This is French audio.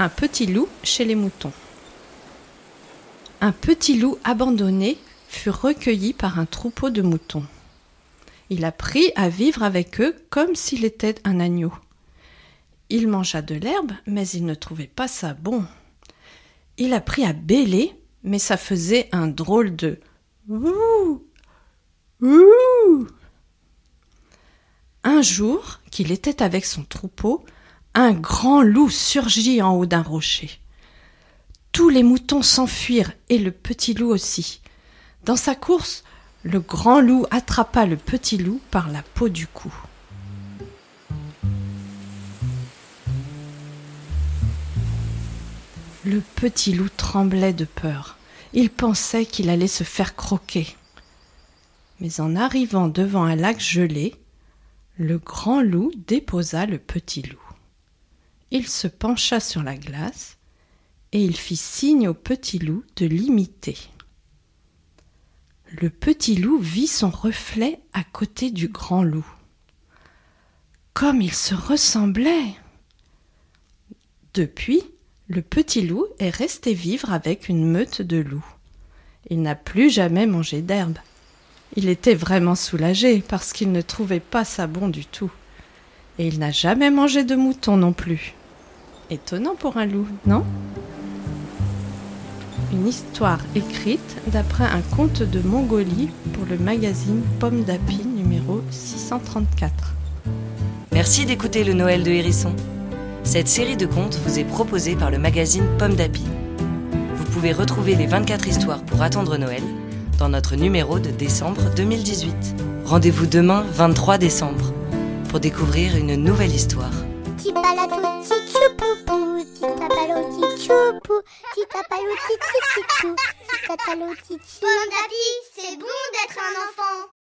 Un petit loup chez les moutons. Un petit loup abandonné fut recueilli par un troupeau de moutons. Il apprit à vivre avec eux comme s'il était un agneau. Il mangea de l'herbe, mais il ne trouvait pas ça bon. Il apprit à bêler, mais ça faisait un drôle de ouh ouh. Un jour, qu'il était avec son troupeau, un grand loup surgit en haut d'un rocher. Tous les moutons s'enfuirent et le petit loup aussi. Dans sa course, le grand loup attrapa le petit loup par la peau du cou. Le petit loup tremblait de peur. Il pensait qu'il allait se faire croquer. Mais en arrivant devant un lac gelé, le grand loup déposa le petit loup. Il se pencha sur la glace et il fit signe au petit loup de l'imiter. Le petit loup vit son reflet à côté du grand loup. Comme il se ressemblait. Depuis, le petit loup est resté vivre avec une meute de loups. Il n'a plus jamais mangé d'herbe. Il était vraiment soulagé parce qu'il ne trouvait pas ça bon du tout. Et il n'a jamais mangé de mouton non plus. Étonnant pour un loup, non? Une histoire écrite d'après un conte de Mongolie pour le magazine Pomme d'Api numéro 634. Merci d'écouter le Noël de Hérisson. Cette série de contes vous est proposée par le magazine Pomme d'Api. Vous pouvez retrouver les 24 histoires pour attendre Noël dans notre numéro de décembre 2018. Rendez-vous demain 23 décembre pour découvrir une nouvelle histoire. Petit Bon c'est bon d'être un enfant.